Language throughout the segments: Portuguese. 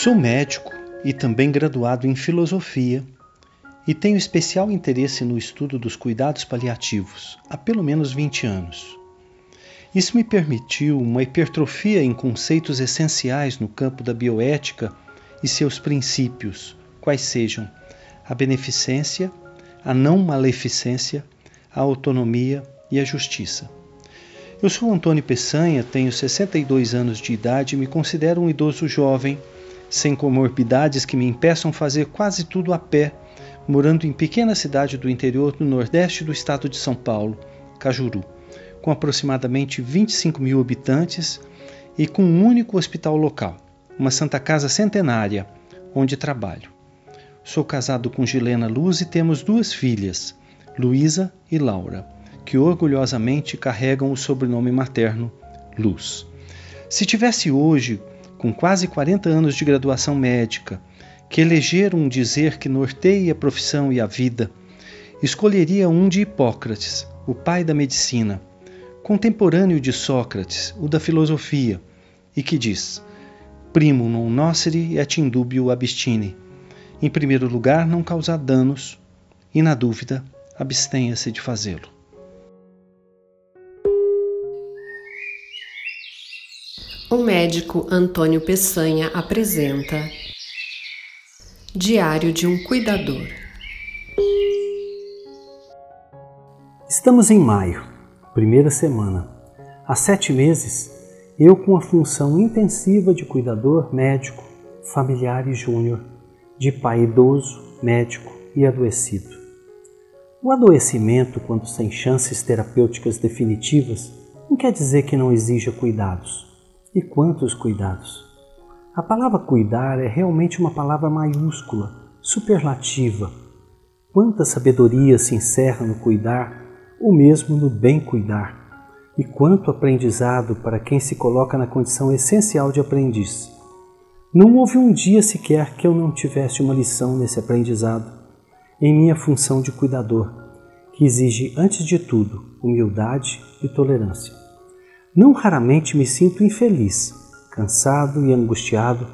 Sou médico e também graduado em filosofia e tenho especial interesse no estudo dos cuidados paliativos há pelo menos 20 anos. Isso me permitiu uma hipertrofia em conceitos essenciais no campo da bioética e seus princípios, quais sejam a beneficência, a não maleficência, a autonomia e a justiça. Eu sou Antônio Peçanha, tenho 62 anos de idade e me considero um idoso jovem, sem comorbidades que me impeçam fazer quase tudo a pé, morando em pequena cidade do interior do nordeste do estado de São Paulo, Cajuru, com aproximadamente 25 mil habitantes e com um único hospital local, uma Santa Casa centenária, onde trabalho. Sou casado com Gilena Luz e temos duas filhas, Luísa e Laura que orgulhosamente carregam o sobrenome materno Luz. Se tivesse hoje, com quase 40 anos de graduação médica, que eleger um dizer que norteie a profissão e a vida, escolheria um de Hipócrates, o pai da medicina, contemporâneo de Sócrates, o da filosofia, e que diz: Primo non nocere et indubio abstine. Em primeiro lugar, não causar danos, e na dúvida, abstenha-se de fazê-lo. O médico Antônio Peçanha apresenta Diário de um Cuidador. Estamos em maio, primeira semana. Há sete meses, eu com a função intensiva de cuidador médico, familiar e júnior, de pai idoso, médico e adoecido. O adoecimento, quando sem chances terapêuticas definitivas, não quer dizer que não exija cuidados e quantos cuidados! A palavra cuidar é realmente uma palavra maiúscula, superlativa. Quanta sabedoria se encerra no cuidar, ou mesmo no bem cuidar, e quanto aprendizado para quem se coloca na condição essencial de aprendiz. Não houve um dia sequer que eu não tivesse uma lição nesse aprendizado, em minha função de cuidador, que exige, antes de tudo, humildade e tolerância. Não raramente me sinto infeliz, cansado e angustiado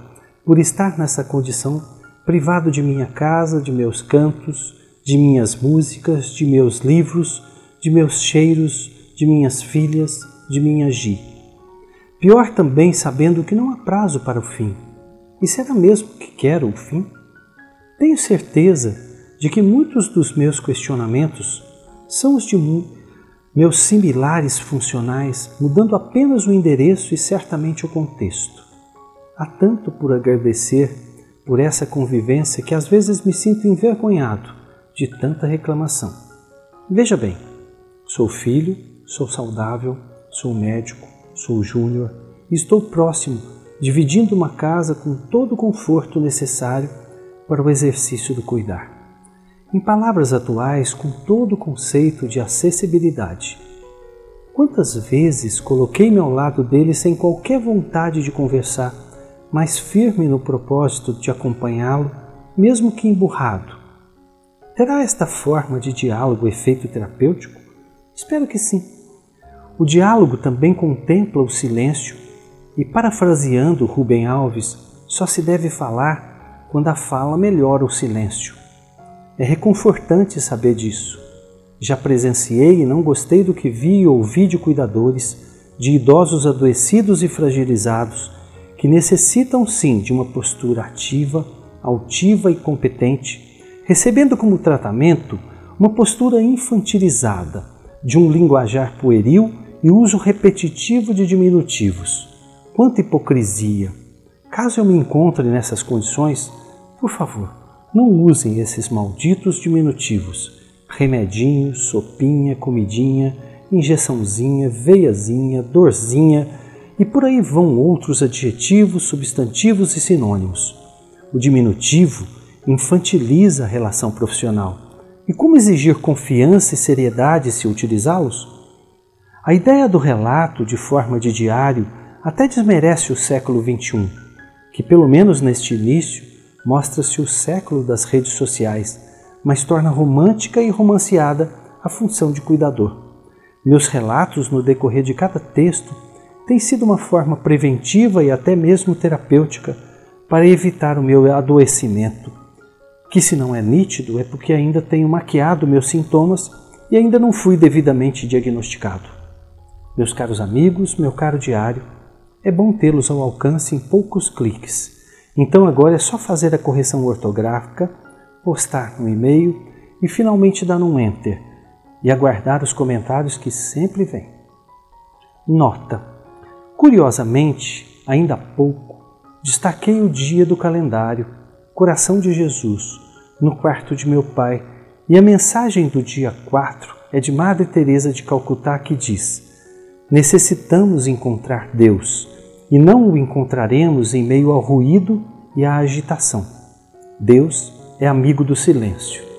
por estar nessa condição, privado de minha casa, de meus cantos, de minhas músicas, de meus livros, de meus cheiros, de minhas filhas, de minha Gi. Pior também sabendo que não há prazo para o fim. E será mesmo que quero o fim? Tenho certeza de que muitos dos meus questionamentos são os de meus similares funcionais, mudando apenas o endereço e certamente o contexto. Há tanto por agradecer por essa convivência que às vezes me sinto envergonhado de tanta reclamação. Veja bem, sou filho, sou saudável, sou médico, sou júnior estou próximo, dividindo uma casa com todo o conforto necessário para o exercício do cuidar. Em palavras atuais, com todo o conceito de acessibilidade. Quantas vezes coloquei-me ao lado dele sem qualquer vontade de conversar, mas firme no propósito de acompanhá-lo, mesmo que emburrado? Terá esta forma de diálogo efeito terapêutico? Espero que sim. O diálogo também contempla o silêncio e, parafraseando Rubem Alves, só se deve falar quando a fala melhora o silêncio. É reconfortante saber disso. Já presenciei e não gostei do que vi e ouvi de cuidadores, de idosos adoecidos e fragilizados, que necessitam sim de uma postura ativa, altiva e competente, recebendo como tratamento uma postura infantilizada, de um linguajar pueril e uso repetitivo de diminutivos. Quanta hipocrisia! Caso eu me encontre nessas condições, por favor, não usem esses malditos diminutivos. Remedinho, sopinha, comidinha, injeçãozinha, veiazinha, dorzinha e por aí vão outros adjetivos, substantivos e sinônimos. O diminutivo infantiliza a relação profissional. E como exigir confiança e seriedade se utilizá-los? A ideia do relato de forma de diário até desmerece o século XXI, que, pelo menos neste início, mostra-se o século das redes sociais, mas torna romântica e romanceada a função de cuidador. Meus relatos no decorrer de cada texto têm sido uma forma preventiva e até mesmo terapêutica para evitar o meu adoecimento, que se não é nítido é porque ainda tenho maquiado meus sintomas e ainda não fui devidamente diagnosticado. Meus caros amigos, meu caro diário, é bom tê-los ao alcance em poucos cliques. Então agora é só fazer a correção ortográfica, postar no e-mail e finalmente dar um enter e aguardar os comentários que sempre vêm. Nota: Curiosamente, ainda há pouco, destaquei o dia do calendário, Coração de Jesus, no quarto de meu pai, e a mensagem do dia 4 é de Madre Teresa de Calcutá que diz: Necessitamos encontrar Deus e não o encontraremos em meio ao ruído e à agitação. Deus é amigo do silêncio